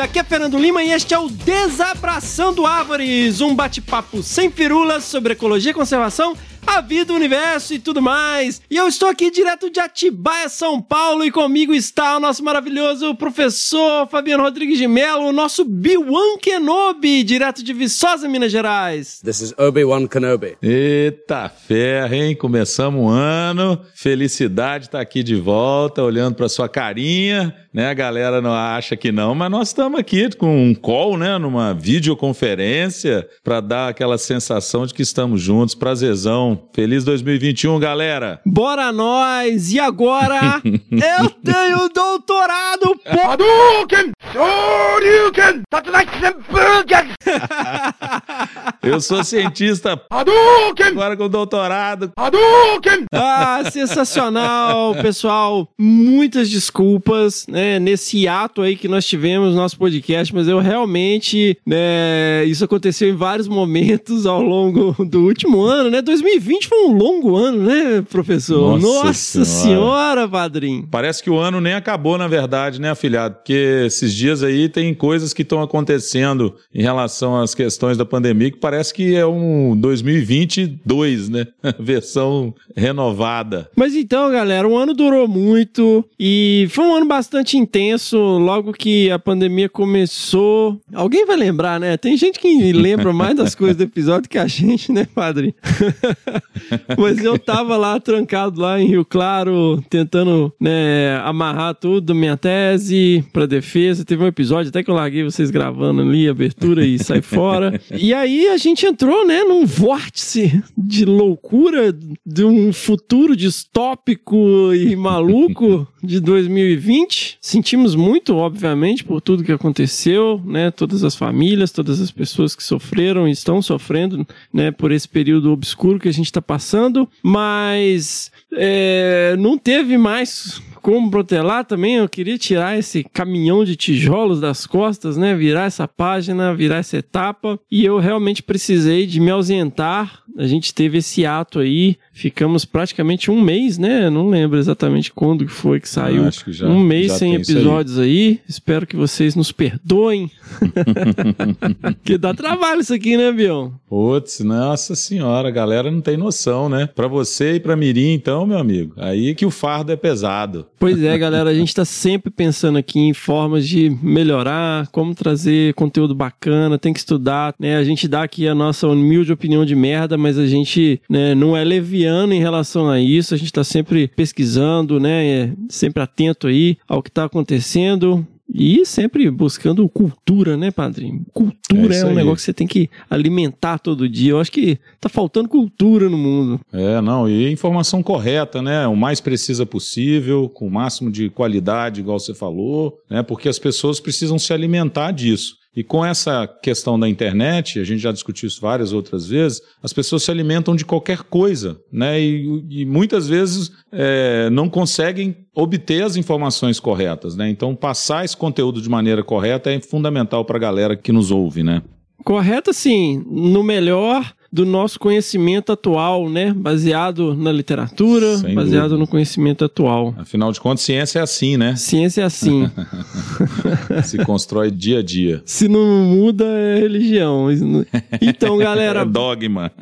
Aqui é Fernando Lima e este é o Desabraçando Árvores, um bate-papo sem firulas sobre ecologia e conservação a vida, o universo e tudo mais. E eu estou aqui direto de Atibaia, São Paulo, e comigo está o nosso maravilhoso professor Fabiano Rodrigues de Mello, o nosso Biwan Kenobi, direto de Viçosa, Minas Gerais. This is Obi-Wan Kenobi. Eita ferro, hein? Começamos um ano. Felicidade estar aqui de volta, olhando para sua carinha, né? A galera não acha que não, mas nós estamos aqui com um call, né? Numa videoconferência para dar aquela sensação de que estamos juntos. Prazerzão. Feliz 2021, galera. Bora nós! E agora eu tenho doutorado, pô! Hadouken! Shoryuken! Eu sou cientista Hadouken! agora com doutorado. Hadouken! Ah, sensacional, pessoal. Muitas desculpas, né, nesse ato aí que nós tivemos no nosso podcast, mas eu realmente, né, isso aconteceu em vários momentos ao longo do último ano, né? 2020 foi um longo ano, né, professor? Nossa Nossa, Senhora. senhora, padrinho. Parece que o ano nem acabou, na verdade, né, afilhado? Porque esses dias aí tem coisas que estão acontecendo em relação às questões da pandemia que parece que é um 2022, né? Versão renovada. Mas então, galera, o ano durou muito e foi um ano bastante intenso. Logo que a pandemia começou. Alguém vai lembrar, né? Tem gente que lembra mais das coisas do episódio que a gente, né, padre? Mas eu tava lá trancado lá em Rio Claro, tentando, né, amarrar tudo minha tese pra defesa. Teve um episódio até que eu larguei vocês gravando ali, abertura e sai fora. E aí a gente entrou, né, num vórtice de loucura de um futuro distópico e maluco de 2020. Sentimos muito, obviamente, por tudo que aconteceu, né? Todas as famílias, todas as pessoas que sofreram e estão sofrendo, né? Por esse período obscuro que a gente está passando. Mas é, não teve mais como protelar também, eu queria tirar esse caminhão de tijolos das costas, né? Virar essa página, virar essa etapa. E eu realmente precisei de me ausentar. A gente teve esse ato aí, ficamos praticamente um mês, né? Não lembro exatamente quando que foi que saiu. Acho que já- um mês sem isso aí. episódios aí. Espero que vocês nos perdoem. que dá trabalho isso aqui, né, Bion? Putz, nossa senhora, a galera não tem noção, né? Pra você e pra Mirim, então, meu amigo, aí que o fardo é pesado. Pois é, galera, a gente está sempre pensando aqui em formas de melhorar, como trazer conteúdo bacana, tem que estudar, né? A gente dá aqui a nossa humilde opinião de merda, mas a gente né, não é leviano em relação a isso, a gente está sempre pesquisando, né? é sempre atento aí ao que está acontecendo. E sempre buscando cultura, né, padrinho? Cultura É é, um aí. negócio que você tem que alimentar todo dia. Eu acho que tá faltando cultura no mundo. É, não, e informação correta, né? O mais precisa possível, com o máximo de qualidade, igual você falou, né? Porque as pessoas precisam se alimentar disso. E com essa questão da internet, a gente já discutiu isso várias outras vezes, as pessoas se alimentam de qualquer coisa, né? E, e muitas vezes é, não conseguem obter as informações corretas, né? Então, passar esse conteúdo de maneira correta é fundamental para a galera que nos ouve, né? Correto, assim, no melhor do nosso conhecimento atual, né? Baseado na literatura, Sem baseado dúvida. no conhecimento atual. Afinal de contas, ciência é assim, né? Ciência é assim. Se constrói dia a dia. Se não muda, é religião. Então, galera, É dogma.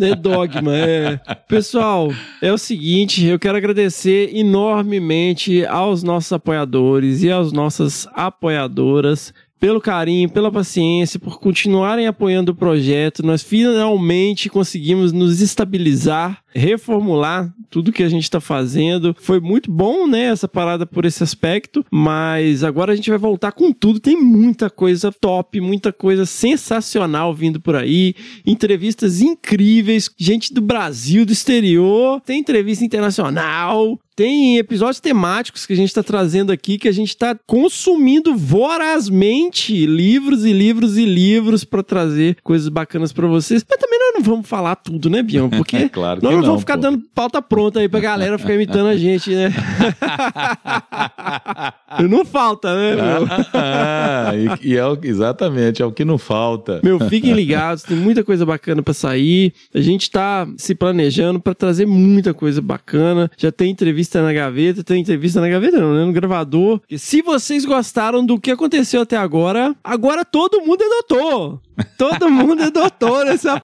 É dogma, é. Pessoal, é o seguinte, eu quero agradecer enormemente aos nossos apoiadores e às nossas apoiadoras pelo carinho, pela paciência, por continuarem apoiando o projeto. Nós finalmente conseguimos nos estabilizar, reformular tudo que a gente está fazendo. Foi muito bom, né, essa parada por esse aspecto, mas agora a gente vai voltar com tudo. Tem muita coisa top, muita coisa sensacional vindo por aí, entrevistas incríveis, gente do Brasil, do exterior, tem entrevista internacional, tem episódios temáticos que a gente está trazendo aqui, que a gente está consumindo vorazmente livros e livros e livros para trazer coisas bacanas para vocês. Mas também nós não vamos falar tudo, né, Bião? Porque Claro que nós não, não, vamos ficar pô. dando pauta pronta aí pra galera ficar imitando a gente, né? não falta, né? meu? Ah, e, e é o, exatamente, é o que não falta. Meu, fiquem ligados, tem muita coisa bacana pra sair. A gente tá se planejando pra trazer muita coisa bacana. Já tem entrevista na gaveta, tem entrevista na gaveta não, né? No gravador. E se vocês gostaram do que aconteceu até agora, agora todo mundo é doutor. Todo mundo é doutor nessa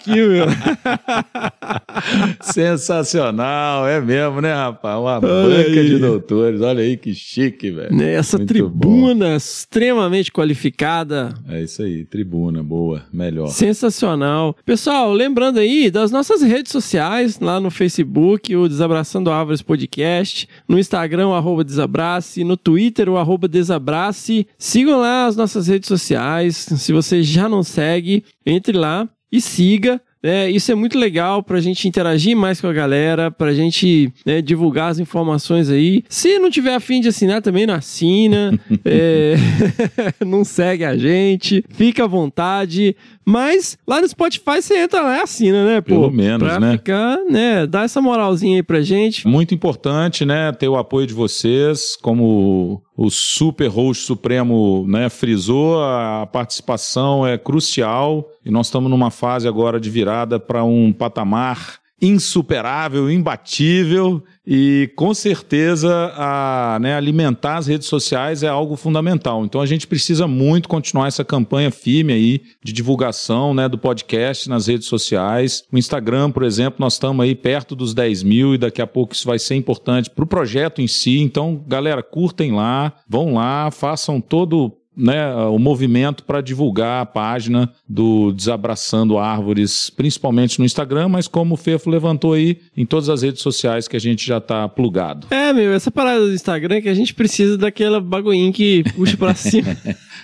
aqui, meu. Sensacional, é mesmo, né, rapaz? Uma Olha banca aí. de doutores. Olha aí que chique, velho. Nessa Muito tribuna extremamente qualificada. É isso aí, tribuna, boa, melhor. Sensacional. Pessoal, lembrando aí das nossas redes sociais, lá no Facebook, o Desabraçando Árvores Podcast, no Instagram, o arroba Desabrace, no Twitter, o arroba Desabrace. Sigam lá as nossas redes sociais. Se você já não segue, entre lá e siga. É, isso é muito legal pra gente interagir mais com a galera, pra gente né, divulgar as informações aí. Se não tiver afim de assinar, também não assina. é, não segue a gente. Fica à vontade. Mas lá no Spotify você entra lá e assina, né, pô? Pelo menos, pra né? ficar, né? Dá essa moralzinha aí pra gente. Muito importante, né, ter o apoio de vocês, como o super host supremo, né, frisou, a participação é crucial e nós estamos numa fase agora de virada para um patamar insuperável, imbatível e com certeza a, né, alimentar as redes sociais é algo fundamental. Então a gente precisa muito continuar essa campanha firme aí de divulgação né, do podcast nas redes sociais. O Instagram, por exemplo, nós estamos aí perto dos 10 mil e daqui a pouco isso vai ser importante para o projeto em si. Então, galera, curtem lá, vão lá, façam todo né, o movimento para divulgar a página do Desabraçando Árvores, principalmente no Instagram, mas como o Fefo levantou aí, em todas as redes sociais que a gente já está plugado. É, meu, essa parada do Instagram é que a gente precisa daquela baguinha que puxa pra cima.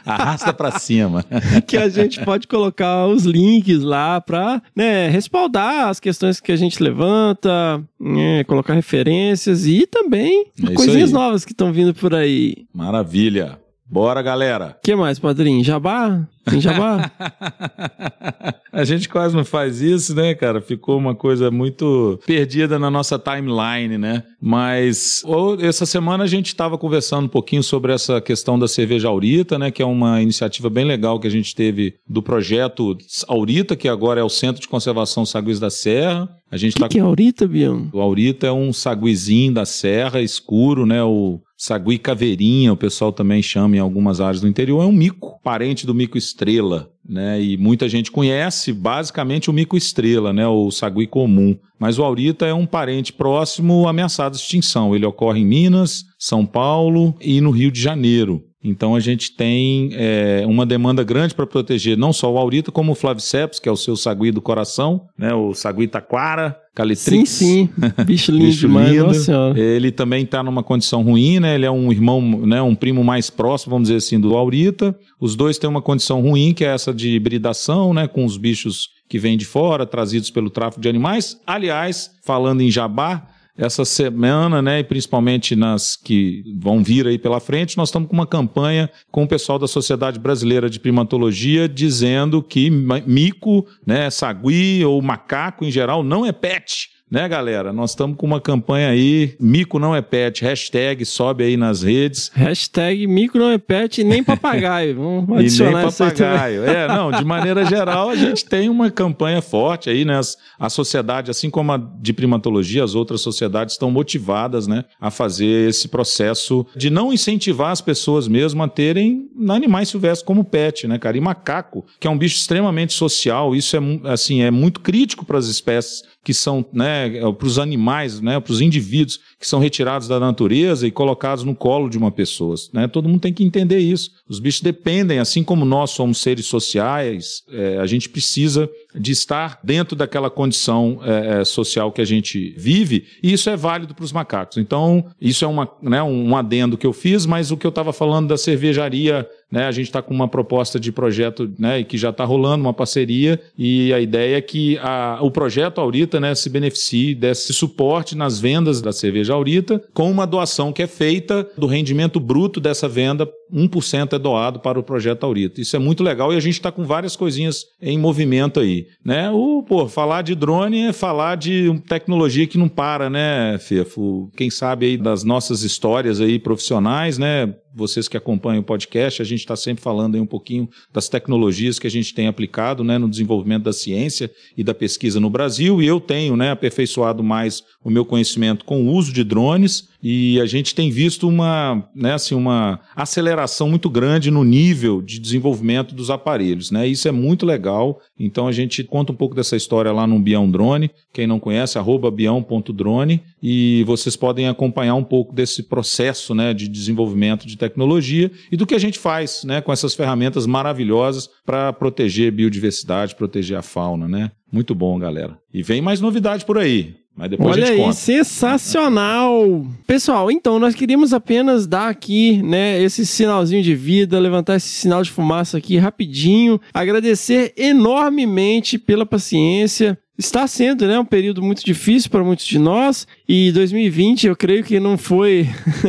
Arrasta para cima. que a gente pode colocar os links lá pra né, respaldar as questões que a gente levanta, né, colocar referências e também É coisinhas aí. novas que estão vindo por aí. Maravilha. Bora, galera. O que mais, padrinho? Jabá? Tem jabá? A gente quase não faz isso, né, cara? Ficou uma coisa muito perdida na nossa timeline, né? Mas ô, essa semana a gente estava conversando um pouquinho sobre essa questão da cerveja Aurita, né? Que é uma iniciativa bem legal que a gente teve do projeto Aurita, que agora é o Centro de Conservação Saguis da Serra. A gente O que, está que é Aurita, Bião? o aurita é um saguizinho da serra, escuro, né? O sagui caveirinha, o pessoal também chama em algumas áreas do interior. É um mico, parente do mico estrela, né? E muita gente conhece basicamente o mico estrela, né? O sagui comum. Mas o aurita é um parente próximo ameaçado de extinção. Ele ocorre em Minas, São Paulo e no Rio de Janeiro. Então a gente tem é, uma demanda grande para proteger não só o aurita, como o flaviceps, que é o seu sagui do coração, né? O sagui taquara, Sim, calitrix. sim. Bicho lindo Bicho demais, lindo. nossa senhora. Ele também está numa condição ruim, né? Ele é um irmão, né? Um primo mais próximo, vamos dizer assim, do Aurita. Os dois têm uma condição ruim, que é essa de hibridação, né? Com os bichos que vêm de fora, trazidos pelo tráfico de animais. Aliás, falando em jabá, essa semana, né, e principalmente nas que vão vir aí pela frente, nós estamos com uma campanha com o pessoal da Sociedade Brasileira de Primatologia dizendo que mico, né, sagui ou macaco em geral não é pet. Né, galera? Nós estamos com uma campanha aí, mico não é pet, hashtag sobe aí nas redes. Hashtag mico não é pet e nem papagaio. Vamos E nem adicionar aí também. papagaio. É, não, de maneira geral, a gente tem uma campanha forte aí, né? A sociedade, assim como a de primatologia, as outras sociedades estão motivadas, né, a fazer esse processo de não incentivar as pessoas mesmo a terem animais silvestres como pet, né, cara? E macaco, que é um bicho extremamente social, isso é, assim, é muito crítico para as espécies que são, né, para os animais, né, para os indivíduos que são retirados da natureza e colocados no colo de uma pessoa. Né? Todo mundo tem que entender isso. Os bichos dependem, assim como nós somos seres sociais, é, a gente precisa de estar dentro daquela condição é, social que a gente vive, e isso é válido para os macacos. Então, isso é uma, né, um adendo que eu fiz, mas o que eu estava falando da cervejaria né, a gente está com uma proposta de projeto né, que já está rolando, uma parceria, e a ideia é que a, o projeto Aurita né, se beneficie desse suporte nas vendas da cerveja Aurita, com uma doação que é feita do rendimento bruto dessa venda, 1% é doado para o projeto Aurita. Isso é muito legal e a gente está com várias coisinhas em movimento aí. Né? O, pô, falar de drone é falar de tecnologia que não para, né, Fefo? Quem sabe aí das nossas histórias aí profissionais, né? vocês que acompanham o podcast, a gente está sempre falando aí um pouquinho das tecnologias que a gente tem aplicado né, no desenvolvimento da ciência e da pesquisa no Brasil, e eu tenho né, aperfeiçoado mais o meu conhecimento com o uso de drones e a gente tem visto uma, né, assim, uma aceleração muito grande no nível de desenvolvimento dos aparelhos. Né? Isso é muito legal. Então a gente conta um pouco dessa história lá no Bião Drone. Quem não conhece, arroba bião.drone. E vocês podem acompanhar um pouco desse processo né, de desenvolvimento de tecnologia e do que a gente faz né, com essas ferramentas maravilhosas para proteger biodiversidade, proteger a fauna. Né? Muito bom, galera. E vem mais novidade por aí. Mas depois Olha a gente aí, conta. sensacional! Pessoal, então nós queríamos apenas dar aqui, né, esse sinalzinho de vida, levantar esse sinal de fumaça aqui rapidinho, agradecer enormemente pela paciência. Está sendo, né, um período muito difícil para muitos de nós e 2020 eu creio que não foi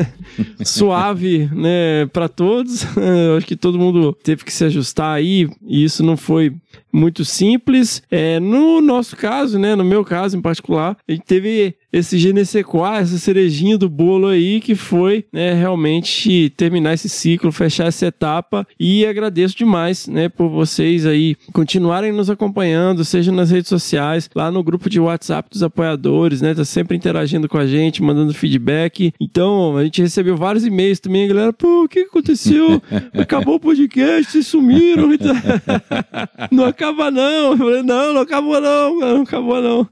suave, né, para todos. Eu acho que todo mundo teve que se ajustar aí e isso não foi muito simples. É, no nosso caso, né, no meu caso em particular, a gente teve esse Genesequá, essa cerejinha do bolo aí, que foi né, realmente terminar esse ciclo, fechar essa etapa. E agradeço demais né, por vocês aí continuarem nos acompanhando, seja nas redes sociais, lá no grupo de WhatsApp dos apoiadores, né? Tá sempre interagindo com a gente, mandando feedback. Então, a gente recebeu vários e-mails também, a galera, pô, o que aconteceu? Acabou o podcast, vocês sumiram. não acaba não. Eu falei, não, não acabou não, não acabou não.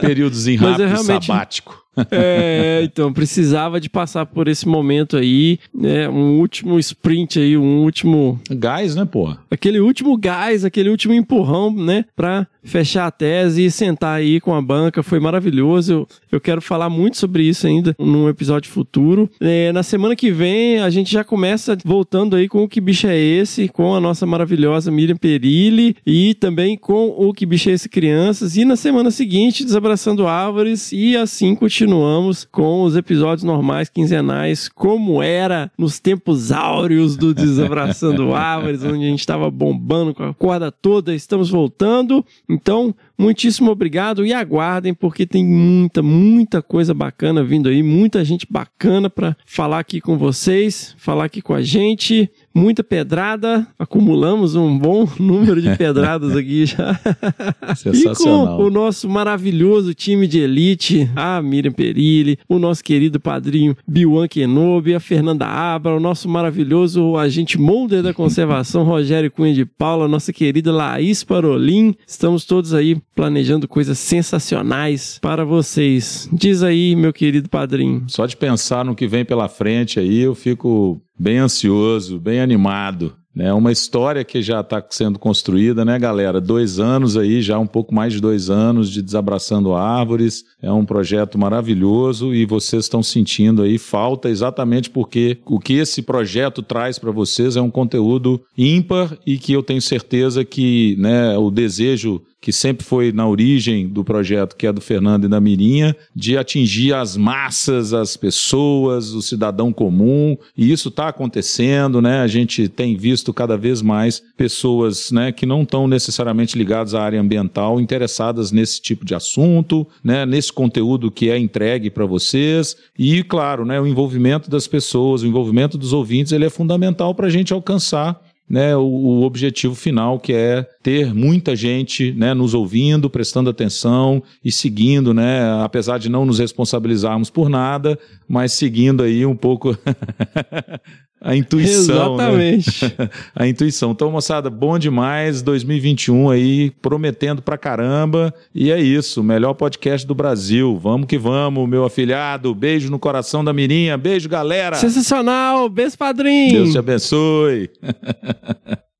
Períodozinho Mas é rápido, realmente- sabático. É, então, precisava de passar por esse momento aí, né? Um último sprint aí, um último. Gás, né, porra? Aquele último gás, aquele último empurrão, né? Pra fechar a tese e sentar aí com a banca. Foi maravilhoso. Eu, eu quero falar muito sobre isso ainda num episódio futuro. É, na semana que vem, a gente já começa voltando aí com o Que Bicho é Esse, com a nossa maravilhosa Miriam Perilli e também com o Que Bicho é Esse Crianças. E na semana seguinte, Desabraçando Árvores. E assim continuamos com os episódios normais, quinzenais, como era nos tempos áureos do Desabraçando Árvores, onde a gente estava bombando com a corda toda. Estamos voltando. Então, muitíssimo obrigado e aguardem, porque tem muita, muita coisa bacana vindo aí, muita gente bacana para falar aqui com vocês, falar aqui com a gente. Muita pedrada, acumulamos um bom número de pedradas aqui já. E Sensacional. com o nosso maravilhoso time de elite, a Miriam Perilli, o nosso querido padrinho Biwan Kenobi, a Fernanda Abra, o nosso maravilhoso agente Molder da conservação, Rogério Cunha de Paula, nossa querida Laís Parolin. Estamos todos aí planejando coisas sensacionais para vocês. Diz aí, meu querido padrinho. Só de pensar no que vem pela frente aí, eu fico bem ansioso, bem animado. É uma história que já está sendo construída, né, galera? Dois anos aí, já um pouco mais de dois anos de Desabraçando Árvores. É um projeto maravilhoso e vocês estão sentindo aí falta exatamente porque o que esse projeto traz para vocês é um conteúdo ímpar e que eu tenho certeza que né, o desejo que sempre foi na origem do projeto, que é do Fernando e da Mirinha, de atingir as massas, as pessoas, o cidadão comum, e isso está acontecendo, né? A gente tem visto cada vez mais pessoas né, que não estão necessariamente ligadas à área ambiental, interessadas nesse tipo de assunto, né, nesse conteúdo que é entregue para vocês, e, claro, né, o envolvimento das pessoas, o envolvimento dos ouvintes, ele é fundamental para a gente alcançar né, o, o objetivo final, que é ter muita gente né, nos ouvindo, prestando atenção e seguindo, né, apesar de não nos responsabilizarmos por nada, mas seguindo aí um pouco a intuição. né? Exatamente. a intuição. Então, moçada, bom demais. 2021 aí, prometendo pra caramba. E é isso, melhor podcast do Brasil. Vamos que vamos, meu afilhado. Beijo no coração da Mirinha. Beijo, galera. Sensacional. Beijo, padrinho. Deus te abençoe.